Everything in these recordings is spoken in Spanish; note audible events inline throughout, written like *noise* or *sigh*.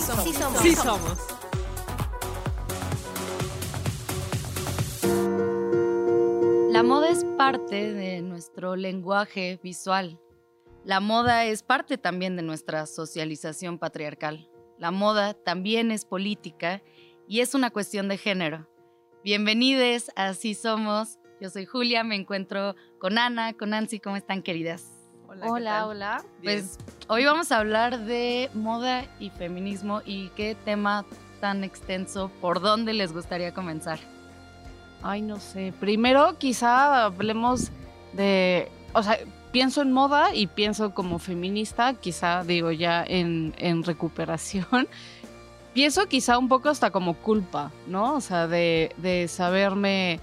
somos. Sí somos. Sí somos. La moda es parte de nuestro lenguaje visual. La moda es parte también de nuestra socialización patriarcal. La moda también es política y es una cuestión de género. Bienvenidos a Así Somos. Yo soy Julia, me encuentro con Ana, con Nancy. ¿Cómo están, queridas? Hola, ¿qué hola. Pues hoy vamos a hablar de moda y feminismo y qué tema tan extenso. ¿Por dónde les gustaría comenzar? Ay, no sé. Primero, quizá hablemos de. O sea, pienso en moda y pienso como feminista, quizá digo ya en, en recuperación. *laughs* Pienso quizá un poco hasta como culpa, ¿no? O sea, de, de saberme.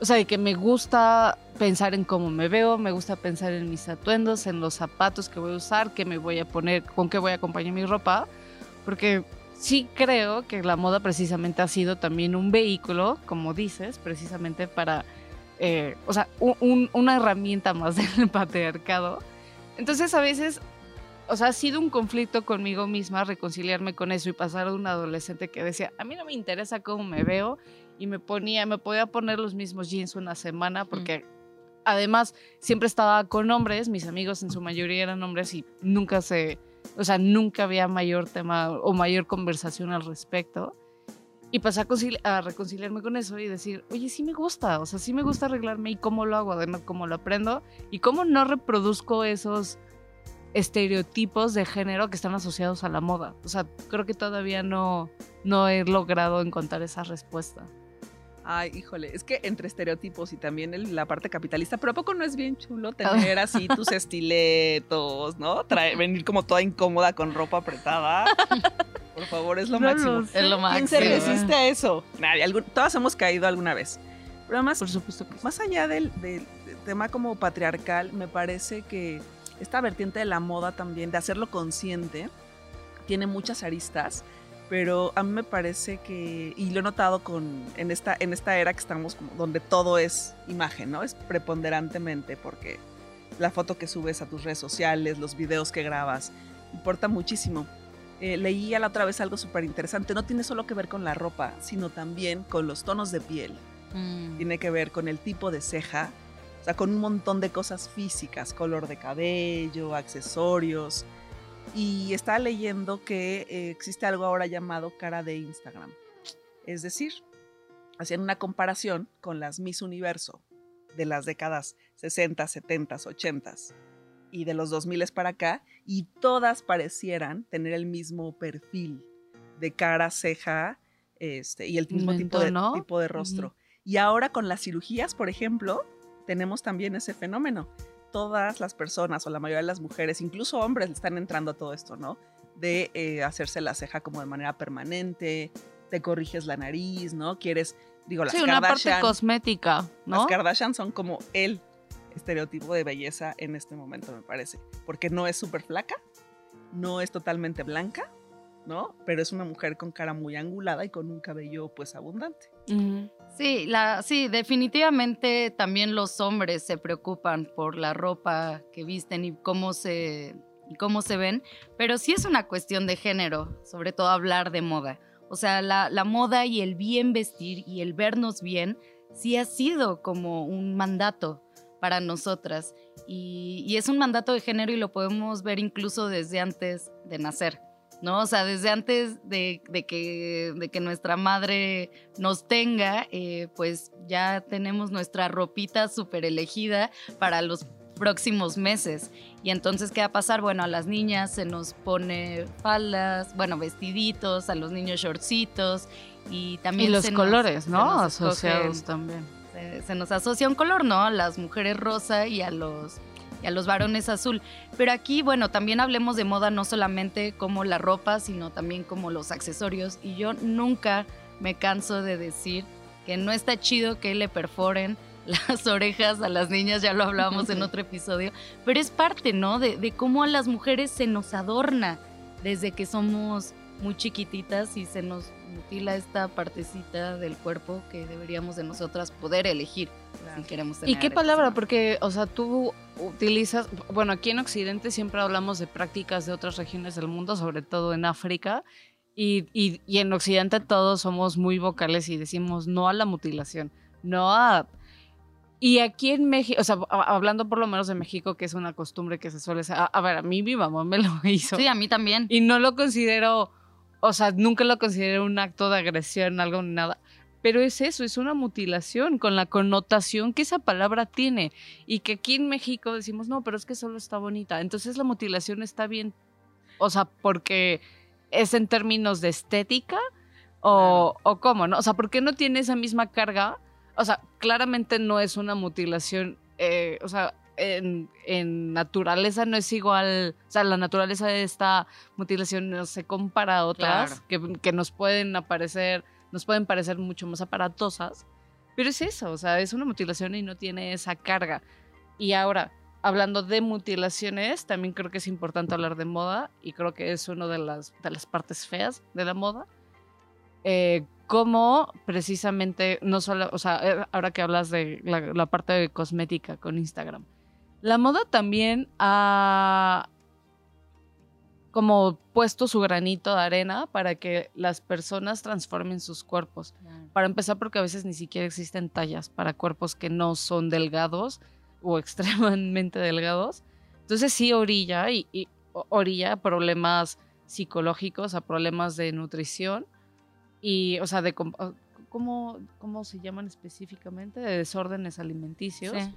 O sea, de que me gusta pensar en cómo me veo, me gusta pensar en mis atuendos, en los zapatos que voy a usar, qué me voy a poner, con qué voy a acompañar mi ropa. Porque sí creo que la moda precisamente ha sido también un vehículo, como dices, precisamente para, eh, o sea, un- un- una herramienta más *laughs* del patriarcado. Entonces a veces, o sea, ha sido un conflicto conmigo misma reconciliarme con eso y pasar de un adolescente que decía, a mí no me interesa cómo me veo y me ponía, me podía poner los mismos jeans una semana porque... Además, siempre estaba con hombres, mis amigos en su mayoría eran hombres y nunca se, o sea, nunca había mayor tema o mayor conversación al respecto. Y pasé a, a reconciliarme con eso y decir, oye, sí me gusta, o sea, sí me gusta arreglarme y cómo lo hago, además, cómo lo aprendo y cómo no reproduzco esos estereotipos de género que están asociados a la moda. O sea, creo que todavía no, no he logrado encontrar esa respuesta. Ay, híjole, es que entre estereotipos y también el- la parte capitalista, pero ¿a poco no es bien chulo tener así tus estiletos, ¿no? Traer, *laughs* venir como toda incómoda con ropa apretada. Por favor, es lo No máximo. lo. Es lo ¿Quién se máximo. resiste a eso? Nadie, algún- todas hemos caído alguna vez. Pero además, Por supuesto más allá del, del- del tema como patriarcal, me parece que esta vertiente de la moda también, de hacerlo consciente, tiene muchas aristas, pero a mí me parece que, y lo he notado con, en, esta, en esta era que estamos como, donde todo es imagen, ¿no? Es preponderantemente porque la foto que subes a tus redes sociales, los videos que grabas, importa muchísimo. Eh, leía la otra vez algo súper interesante, no tiene solo que ver con la ropa, sino también con los tonos de piel Mm. tiene que ver con el tipo de ceja, o sea, con un montón de cosas físicas, color de cabello, accesorios. Y estaba leyendo que eh, existe algo ahora llamado cara de Instagram. Es decir, hacían una comparación con las Miss Universo de las décadas 60, 70, 80 y de los 2000 para acá, y todas parecieran tener el mismo perfil de cara, ceja este, y el mismo tipo de, tipo de rostro. Y ahora con las cirugías, por ejemplo, tenemos también ese fenómeno. Todas las personas o la mayoría de las mujeres, incluso hombres, están entrando a todo esto, ¿no? De eh, hacerse la ceja como de manera permanente, te corriges la nariz, ¿no? Quieres, digo, las Sí, una parte Kardashian, cosmética, ¿no? las Kardashian son como el estereotipo de belleza en este momento, me parece. Porque no es súper flaca, no es totalmente blanca, ¿no? Pero es una mujer con cara muy angulada y con un cabello pues abundante. Sí, la, sí, definitivamente también los hombres se preocupan por la ropa que visten y cómo se, y cómo se ven, pero sí es una cuestión de género, sobre todo hablar de moda. O sea, la, la moda y el bien vestir y el vernos bien sí ha sido como un mandato para nosotras y, y es un mandato de género y lo podemos ver incluso desde antes de nacer. ¿No? O sea, desde antes de, de que, de que nuestra madre nos tenga, eh, pues ya tenemos nuestra ropita súper elegida para los próximos meses. Y entonces, ¿qué va a pasar? Bueno, a las niñas se nos pone faldas, bueno, vestiditos, a los niños shortcitos y también Y los nos- colores, ¿no? Asociados escogen- también. se, se nos asocia un color, ¿no? A las mujeres rosa y a los y a los varones azul. Pero aquí, bueno, también hablemos de moda no solamente como la ropa, sino también como los accesorios. Y yo nunca me canso de decir que no está chido que le perforen *laughs* las orejas a las niñas, ya lo hablábamos en *laughs* otro episodio, pero es parte, ¿no? De, de cómo a las mujeres se nos adorna desde que somos muy chiquititas y se nos mutila esta partecita del cuerpo que deberíamos de nosotras poder elegir si queremos tener. ¿Y qué palabra? Porque, o sea, tú utilizas, bueno, aquí en Occidente siempre hablamos de prácticas de otras regiones del mundo, sobre todo en África, Y, y, y en Occidente todos somos muy vocales y decimos no a la mutilación, no a... Y aquí en México, o sea, hablando por lo menos de México, que es una costumbre que se suele hacer, a, a ver, a mí mi mamá me lo *laughs* hizo. Sí, a mí también. Y no lo considero, o sea, nunca lo considero un acto de agresión, algo ni nada. Pero es eso, es una mutilación con la connotación que esa palabra tiene. Y que aquí en México decimos, no, pero es que solo está bonita. Entonces la mutilación está bien. O sea, porque es en términos de estética o, o cómo, ¿no? O sea, ¿por qué no tiene esa misma carga? O sea, claramente no es una mutilación, eh, o sea, en, en, naturaleza no es igual, o sea, la naturaleza de esta mutilación no se compara a otras claro. que, que, nos pueden aparecer, nos pueden parecer mucho más aparatosas, pero es eso, o sea, es una mutilación y no tiene esa carga. Y ahora, hablando de mutilaciones, también creo que es importante hablar de moda y creo que es una de las, de las partes feas de la moda. Eh, cómo precisamente, no solo, o sea, eh, ahora que hablas de la, la, parte de cosmética con Instagram, la moda también ha como puesto su granito de arena para que las personas transformen sus cuerpos. Claro. Para empezar, porque a veces ni siquiera existen tallas para cuerpos que no son delgados o *laughs* extremadamente delgados. Entonces sí orilla y, y orilla problemas psicológicos, a problemas de nutrición y, o sea, de cómo, cómo se llaman específicamente, de desórdenes alimenticios. Sí.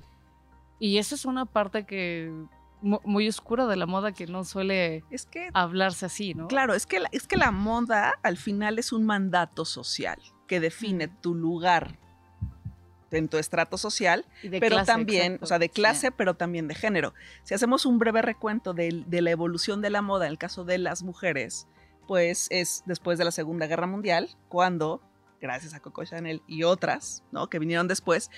Y eso es una parte que muy oscura de la moda que no suele es que, hablarse así, ¿no? Claro, es que, la, es que la moda al final es un mandato social que define tu lugar en tu estrato social, pero clase, también, exacto. o sea, de clase, pero también de género. Si hacemos un breve recuento de, de, la evolución de la moda en el caso de las mujeres, pues es después de la Segunda Guerra Mundial, cuando, gracias a Coco Chanel y otras, ¿no? Que vinieron después,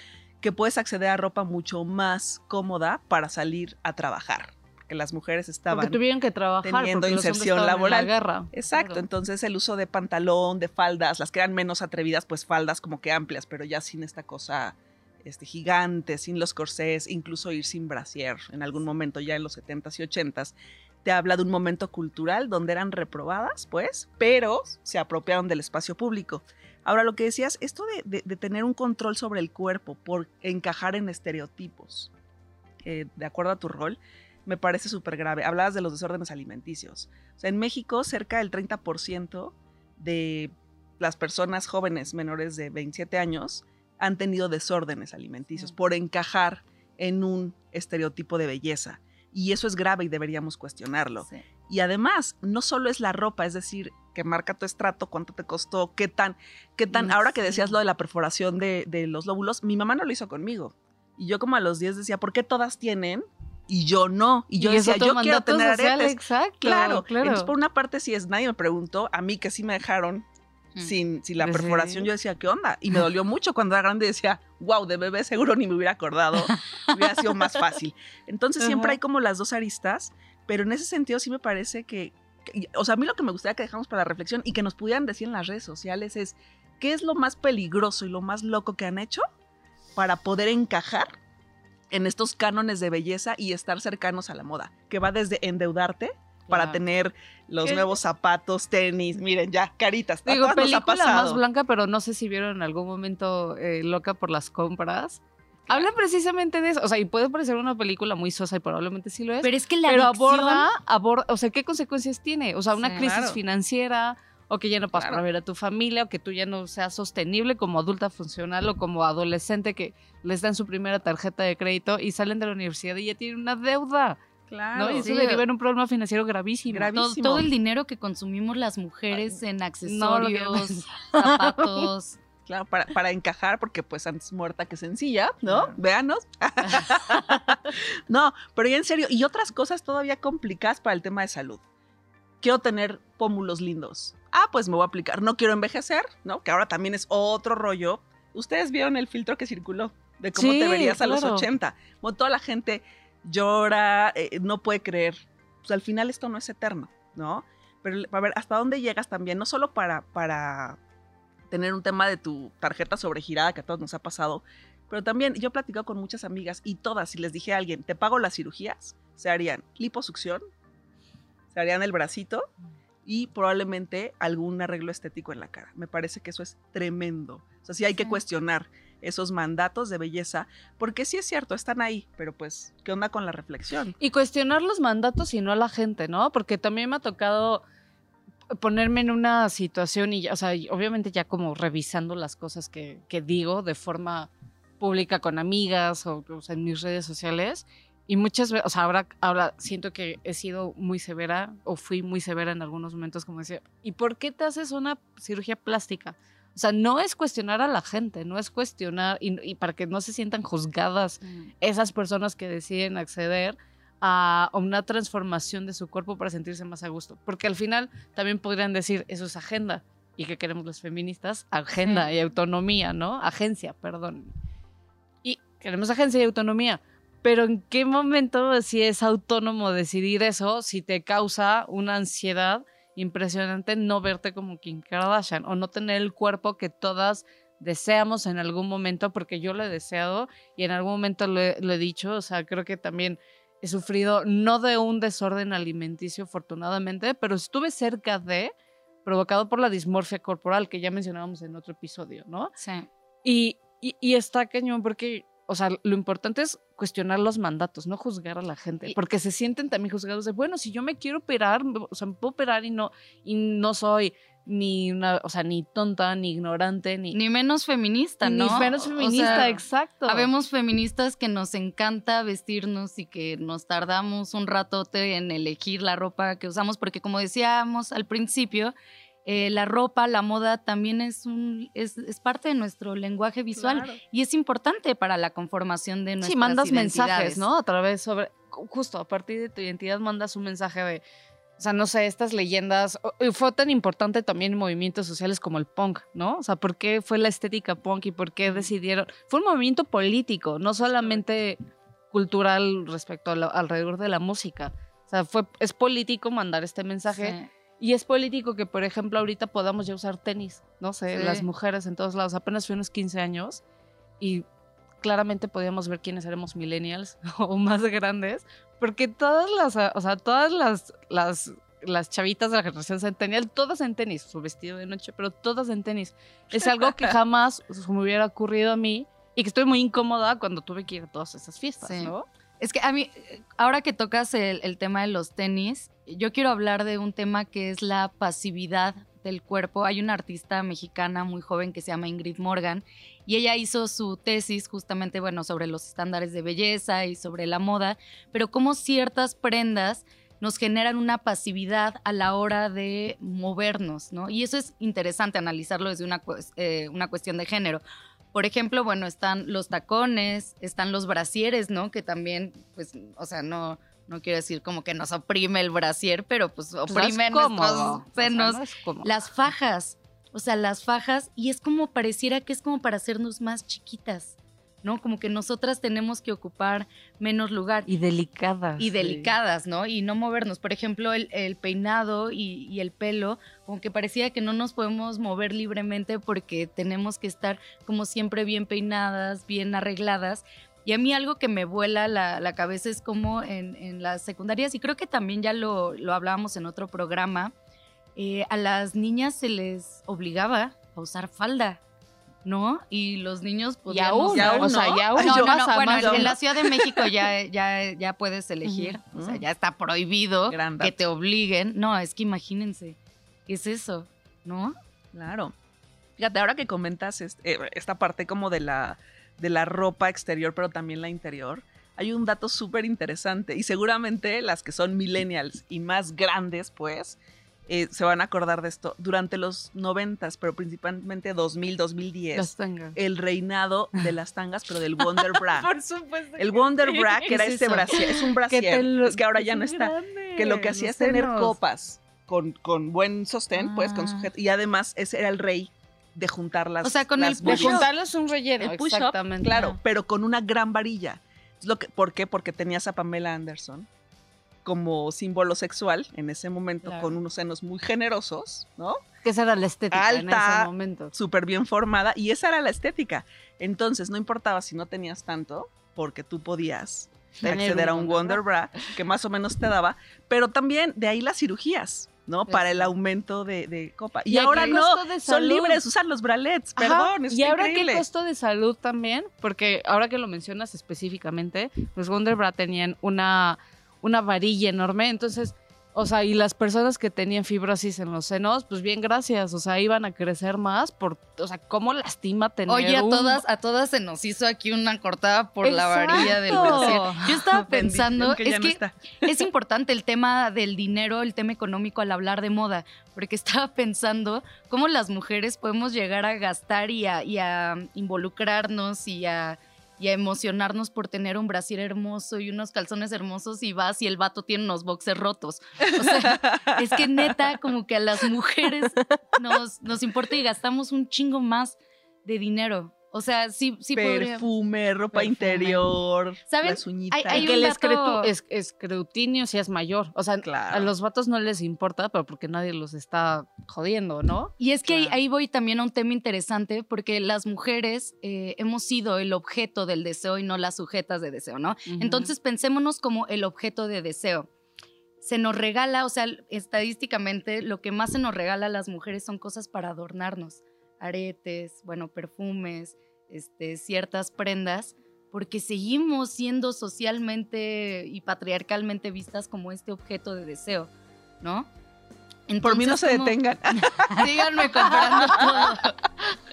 que puedes acceder a ropa mucho más cómoda para salir a trabajar. Porque las mujeres estaban porque tuvieron que trabajar teniendo inserción laboral. guerra. Exacto, claro. entonces el uso de pantalón, de faldas, las que eran menos atrevidas, pues faldas como que amplias, pero ya sin esta cosa este, gigante, sin los corsés, incluso ir sin brasier en algún momento ya en los 70s y 80s. Te habla de un momento cultural donde eran reprobadas, pues, pero se apropiaron del espacio público. Ahora, lo que decías, esto de, de, de tener un control sobre el cuerpo por encajar en estereotipos, eh, de acuerdo a tu rol, me parece súper grave. Hablabas de los desórdenes alimenticios. O sea, en México, cerca del 30% de las personas jóvenes menores de 27 años han tenido desórdenes alimenticios por encajar en un estereotipo de belleza. Y eso es grave y deberíamos cuestionarlo. Sí. Y además, no solo es la ropa, es decir, que marca tu estrato, cuánto te costó, qué tan, qué tan, sí. ahora que decías lo de la perforación de, de, los lóbulos, mi mamá no lo hizo conmigo. Y yo como a los 10 decía, ¿por qué todas tienen? Y yo no. Y yo y decía, yo quiero tener social, aretes. Exacto, claro, claro. Entonces, por una parte, sí es, nadie me preguntó, a mí que sí me dejaron mm. sin, sin la perforación, sí. yo decía, ¿qué onda? Y me dolió mucho cuando era grande y decía, wow, de bebé seguro ni me hubiera acordado, hubiera sido más fácil. Entonces, siempre hay como las dos aristas, pero en ese sentido sí me parece que, o sea, a mí lo que me gustaría que dejamos para la reflexión y que nos pudieran decir en las redes sociales es, ¿qué es lo más peligroso y lo más loco que han hecho para poder encajar en estos cánones de belleza y estar cercanos a la moda? Que va desde endeudarte para claro. tener los ¿Qué? nuevos zapatos, tenis, miren, ya, caritas. Digo, película más blanca, pero no sé si vieron en algún momento eh, loca por las compras. Habla precisamente de eso. O sea, y puede parecer una película muy sosa y probablemente sí lo es. Pero es que la Pero adicción... aborda, aborda, o sea, ¿qué consecuencias tiene? O sea, una sí, crisis claro. financiera, o que ya no pasas Claro. para ver a tu familia, o que tú ya no seas sostenible como adulta funcional o como adolescente que les dan su primera tarjeta de crédito y salen de la universidad y ya tienen una deuda. Claro. ¿no? Y eso Sí. deriva en un problema financiero gravísimo. Gravi- todo, el dinero que consumimos las mujeres en No, accesorios, zapatos. *laughs* Claro, para, para encajar, porque pues antes muerta que sencilla, ¿no? Claro. Véanos. *laughs* *laughs* no, pero ya en serio, y otras cosas todavía complicadas para el tema de salud. Quiero tener pómulos lindos. Ah, pues me voy a aplicar. No quiero envejecer, ¿no? Que ahora también es otro rollo. Ustedes vieron el filtro que circuló de cómo Sí, te verías a los claro. 80. Bueno, toda la gente llora, eh, no puede creer. Pues al final esto no es eterno, ¿no? Pero a ver, ¿hasta dónde llegas también? No solo para, para tener un tema de tu tarjeta sobregirada que a todos nos ha pasado, pero también yo he platicado con muchas amigas y todas, si les dije a alguien, te pago las cirugías, se harían liposucción, se harían el bracito y probablemente algún arreglo estético en la cara. Me parece que eso es tremendo. O sea, sí hay que Sí. cuestionar esos mandatos de belleza, porque sí es cierto, están ahí, pero pues, ¿qué onda con la reflexión? Y cuestionar los mandatos y no a la gente, ¿no? Porque también me ha tocado ponerme en una situación y, o sea, obviamente ya como revisando las cosas que, que digo de forma pública con amigas o, o sea, en mis redes sociales. Y muchas veces, o sea, ahora, ahora siento que he sido muy severa o fui muy severa en algunos momentos, como decía, ¿y por qué te haces una cirugía plástica? O sea, no es cuestionar a la gente, no es cuestionar, y, y para que no se sientan juzgadas esas personas que deciden acceder a una transformación de su cuerpo para sentirse más a gusto. Porque al final también podrían decir, eso es agenda. ¿Y qué queremos los feministas? Agenda Sí. y autonomía, ¿no? Agencia, perdón. Y queremos agencia y autonomía. Pero ¿en qué momento si es autónomo decidir eso si te causa una ansiedad impresionante no verte como Kim Kardashian o no tener el cuerpo que todas deseamos en algún momento, porque yo lo he deseado y en algún momento lo he, lo he dicho, o sea, creo que también he sufrido no de un desorden alimenticio, afortunadamente, pero estuve cerca de, provocado por la dismorfia corporal que ya mencionábamos en otro episodio, ¿no? Sí. Y, y, y está cañón porque, o sea, lo importante es cuestionar los mandatos, no juzgar a la gente, Y- porque se sienten también juzgados de, bueno, si yo me quiero operar, o sea, me puedo operar y no, y no soy ni una, o sea, ni tonta, ni ignorante, ni, Ni menos feminista, ni ¿no? menos O feminista, sea, exacto. Habemos feministas que nos encanta vestirnos y que nos tardamos un ratote en elegir la ropa que usamos, porque como decíamos al principio, eh, la ropa, la moda también es, un, es, es parte de nuestro lenguaje visual Claro. y es importante para la conformación de nuestras Sí, mandas mensajes. ¿no? A través sobre, justo a partir de tu identidad mandas un mensaje de, o sea, no sé, estas leyendas, fue tan importante también en movimientos sociales como el punk, ¿no? O sea, ¿por qué fue la estética punk y por qué decidieron? Fue un movimiento político, no solamente cultural respecto a la- alrededor de la música. O sea, fue, es político mandar este mensaje. Sí. Y es político que, por ejemplo, ahorita podamos ya usar tenis, no sé, Sí. las mujeres en todos lados. Apenas fui unos 15 años y claramente podíamos ver quiénes éramos millennials *laughs* o más grandes, porque todas las, o sea, todas las, las, las chavitas de la generación centennial, todas en tenis, su vestido de noche, pero todas en tenis. Es algo que *laughs* jamás me hubiera ocurrido a mí y que estoy muy incómoda cuando tuve que ir a todas esas fiestas, Sí. ¿no? Es que a mí, ahora que tocas el, el tema de los tenis, yo quiero hablar de un tema que es la pasividad del cuerpo. Hay una artista mexicana muy joven que se llama Ingrid Morgan y ella hizo su tesis justamente, bueno, sobre los estándares de belleza y sobre la moda, pero cómo ciertas prendas nos generan una pasividad a la hora de movernos, ¿no? Y eso es interesante analizarlo desde una, eh, una cuestión de género. Por ejemplo, bueno, están los tacones, están los brasieres, ¿no? Que también, pues, o sea, no, no quiero decir como que nos oprime el brasier, pero pues Pues, oprime nuestros o sea, no es cómodo. Las fajas, o sea, las fajas, y es como pareciera que es como para hacernos más chiquitas, ¿no? Como que nosotras tenemos que ocupar menos lugar Y delicadas. y sí. delicadas, ¿no? Y no movernos. Por ejemplo, el, el peinado y, y el pelo, como que parecía que no nos podemos mover libremente porque tenemos que estar como siempre bien peinadas, bien arregladas. Y a mí algo que me vuela la, la cabeza es como en, en las secundarias, y creo que también ya lo, lo hablábamos en otro programa, eh, a las niñas se les obligaba a usar falda, ¿no? Y los niños Y podían aún, ya o sea, ya aún no, no, no, bueno, más en, la. Ciudad de México ya, *laughs* ya, ya puedes elegir, o sea, ya está prohibido Gran que te obliguen. No, es que imagínense, ¿qué es eso? ¿No? Claro. Fíjate, ahora que comentas eh, esta parte como de la, de la ropa exterior, pero también la interior, hay un dato súper interesante y seguramente las que son millennials y más grandes, pues, eh, se van a acordar de esto. Durante los noventas, pero principalmente 2000, 2010, Las tengas. el reinado de las tangas, pero del Wonder Bra. *laughs* Por supuesto. El Wonder Bra, que ¿Qué era es este brasier, es un brasier, te lo- es que ahora ya no está grande, que lo que hacía es tener senos. copas con, con buen sostén, pues con Ah. sujeto. Y además ese era el rey de juntar las O sea, con el las De juntarlos un relleno, El push-up, exactamente. Claro, pero con una gran varilla. Lo que, ¿Por qué? Porque tenías a Pamela Anderson como símbolo sexual en ese momento, Claro. con unos senos muy generosos, ¿no? Que esa era la estética en ese momento. Súper bien formada, y esa era la estética. Entonces, no importaba si no tenías tanto, porque tú podías Tener acceder a un Wonder Bra, que más o menos te daba, pero también de ahí las cirugías. ¿No? Para el aumento de, de copa. Y, ahora no, son libres, usan los bralets, perdón, Y ahora increíble. qué costo de salud también, porque ahora que lo mencionas específicamente, pues Wonderbra tenían una, una varilla enorme, entonces, o sea, y las personas que tenían fibrosis en los senos, pues bien, gracias, o sea, iban a crecer más por, o sea, cómo lastima tener Oye, a un- todas, a todas se nos hizo aquí una cortada por la varilla del brasier. Yo estaba *laughs* pensando, que es no que está. es importante el tema del dinero, el tema económico al hablar de moda, porque *laughs* estaba pensando cómo las mujeres podemos llegar a gastar y a, y a involucrarnos y a, y a emocionarnos por tener un brasier hermoso y unos calzones hermosos y vas y el vato tiene unos boxers rotos. O sea, es que neta, como que a las mujeres nos, nos importa y gastamos un chingo más de dinero. O sea, sí, sí podría. Perfume, ropa Perfume. interior, ¿Saben? las uñitas. Hay- hay Y que un el es- escrutinio sí es mayor. O sea, Claro. a los vatos no les importa, pero porque nadie los está jodiendo, ¿no? Y es que ahí- Claro. ahí voy también a un tema interesante porque las mujeres eh, hemos sido el objeto del deseo y no las sujetas de deseo, ¿no? Entonces pensémonos como el objeto de deseo. Se nos regala, o sea, estadísticamente lo que más se nos regala a las mujeres son cosas para adornarnos, aretes, bueno, perfumes, este, ciertas prendas, porque seguimos siendo socialmente y patriarcalmente vistas como este objeto de deseo, ¿no? Por mí no Entonces, se ¿cómo- detengan. *laughs* Síganme comprando todo.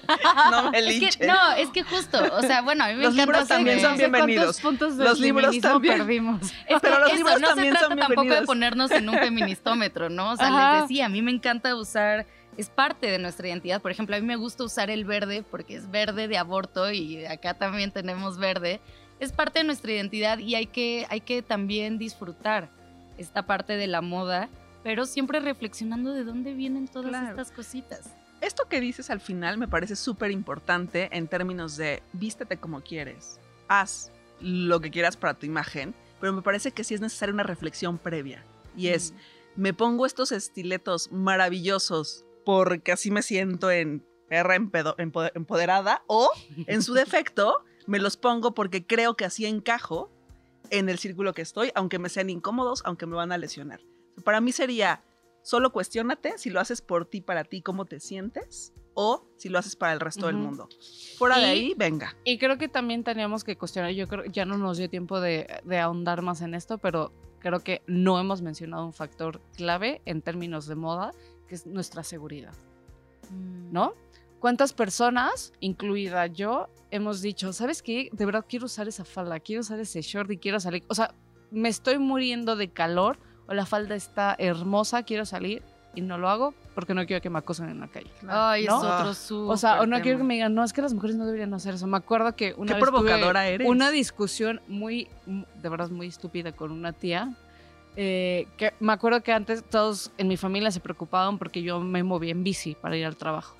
*laughs* no me Es que, no, es que justo, o sea, bueno, a mí me Los encanta libros también son bienvenidos. ¿Cuántos puntos de Los libros también. perdimos? *laughs* Es Pero los eso, libros no también se son trata tampoco de bienvenidos. ponernos en un feministómetro, ¿no? O sea, Ajá. les decía, a mí me encanta usar, es parte de nuestra identidad. Por ejemplo, a mí me gusta usar el verde porque es verde de aborto y acá también tenemos verde. Es parte de nuestra identidad y hay que, hay que también disfrutar esta parte de la moda, pero siempre reflexionando de dónde vienen todas Claro. estas cositas. Esto que dices al final me parece súper importante en términos de vístete como quieres, haz lo que quieras para tu imagen, pero me parece que sí es necesaria una reflexión previa. Y es, me pongo estos estiletos maravillosos porque así me siento en perra empoderada o, en su defecto, me los pongo porque creo que así encajo en el círculo que estoy, aunque me sean incómodos, aunque me van a lesionar. Para mí sería, solo cuestiónate si lo haces por ti, para ti, cómo te sientes, o si lo haces para el resto del mundo. Fuera de ahí, venga. Y creo que también teníamos que cuestionar, yo creo ya no nos dio tiempo de, de ahondar más en esto, pero creo que no hemos mencionado un factor clave en términos de moda, que es nuestra seguridad, Mm. ¿no? ¿Cuántas personas, incluida yo, hemos dicho, ¿sabes qué? De verdad quiero usar esa falda, quiero usar ese short y quiero salir. O sea, me estoy muriendo de calor o la falda está hermosa, quiero salir y no lo hago porque no quiero que me acosen en la calle. Ay, ¿no? es otro O sea, o no quiero que tema. me digan, no, es que las mujeres no deberían hacer eso. Me acuerdo que una Qué vez tuve provocadora eres. una discusión muy, mu- de verdad, muy estúpida con una tía. Eh, que me acuerdo que antes todos en mi familia se preocupaban porque yo me movía en bici para ir al trabajo.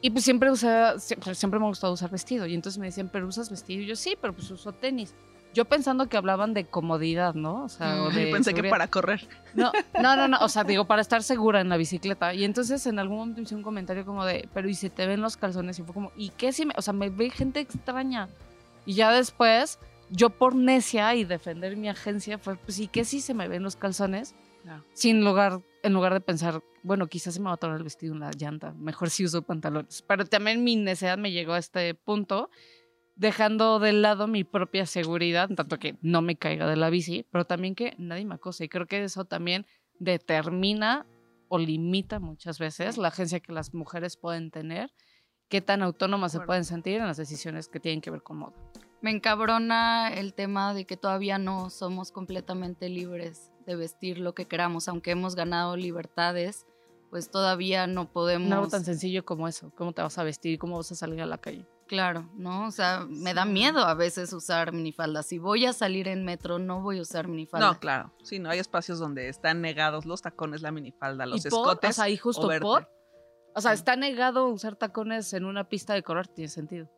Y pues siempre usaba, siempre, siempre me ha gustado usar vestido. Y entonces me decían, ¿pero usas vestido? Y yo, sí, pero pues uso tenis. Yo pensando que hablaban de comodidad, ¿no? O sea, o Mm. *laughs* de Yo pensé que seguridad. para correr. No, no, no, no, o sea, *laughs* digo, para estar segura en la bicicleta. Y entonces en algún momento hice un comentario como de, pero ¿y se te ven los calzones? Y fue como, ¿y qué si me, o sea, me ve gente extraña? Y ya después, yo por necia y defender mi agencia fue, pues, ¿y qué si se me ven los calzones? Sin lugar, en lugar de pensar, bueno, quizás se me va a atorar el vestido en la llanta, mejor si uso pantalones. Pero también mi necedad me llegó a este punto, dejando de lado mi propia seguridad, tanto que no me caiga de la bici, pero también que nadie me acose. Y creo que eso también determina o limita muchas veces la agencia que las mujeres pueden tener, qué tan autónomas se pueden sentir en las decisiones que tienen que ver con moda. Me encabrona el tema de que todavía no somos completamente libres de vestir lo que queramos, aunque hemos ganado libertades, pues todavía no podemos. No algo tan sencillo como eso, cómo te vas a vestir, cómo vas a salir a la calle. Claro, ¿no? O sea, me da miedo a veces usar minifalda. Si voy a salir en metro, no voy a usar minifalda. No, claro. Sí, no hay espacios donde están negados los tacones, la minifalda, los y por, escotes. o sea, y justo o por, o sea, Sí. está negado usar tacones en una pista de correr, tiene sentido.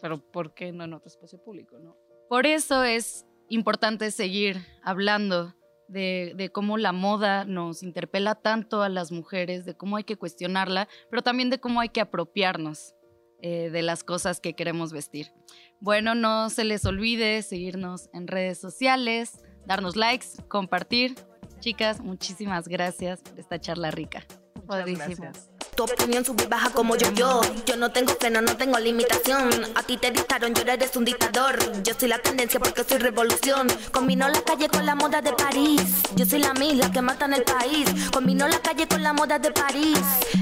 Pero ¿por qué no en otro espacio público, no? Por eso es importante seguir hablando de, de cómo la moda nos interpela tanto a las mujeres, de cómo hay que cuestionarla, pero también de cómo hay que apropiarnos eh, de las cosas que queremos vestir. Bueno, no se les olvide seguirnos en redes sociales, darnos likes, compartir Chicas, muchísimas gracias por esta charla rica. Padrísimo. Tu opinión sube y baja como yo, yo. Yo no tengo freno, no tengo limitación. A ti te dictaron, yo eres un dictador. Yo soy la tendencia porque soy revolución. Combino la calle con la moda de París. Yo soy la misma que mata en el país. Combino la calle con la moda de París.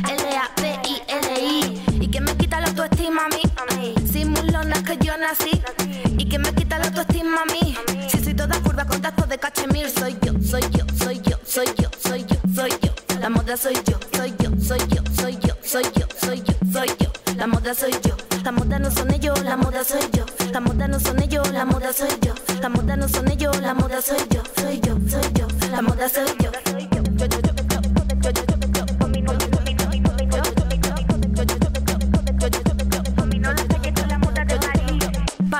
L-A-P-I-L-I. ¿Y que me quita la autoestima a mí? Sin mulona que yo nací. ¿Y que me quita la autoestima a mí? Si soy toda curva con tacos de cachemir. Soy yo, soy yo, soy yo, soy yo, soy yo, soy yo. La moda soy yo, soy yo, la moda no son ellos, la moda soy yo. La moda no son ellos, la moda soy yo. La moda no son ellos, la moda soy yo, soy yo, soy yo. La moda soy yo.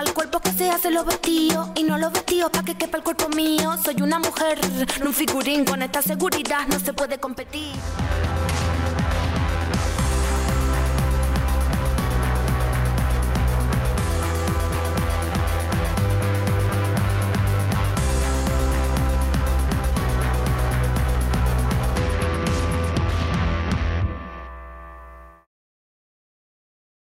El cuerpo que se hace los vestidos y no los vestidos pa' que quepa el cuerpo mío. Soy una mujer, no un figurín, con esta seguridad no se puede competir.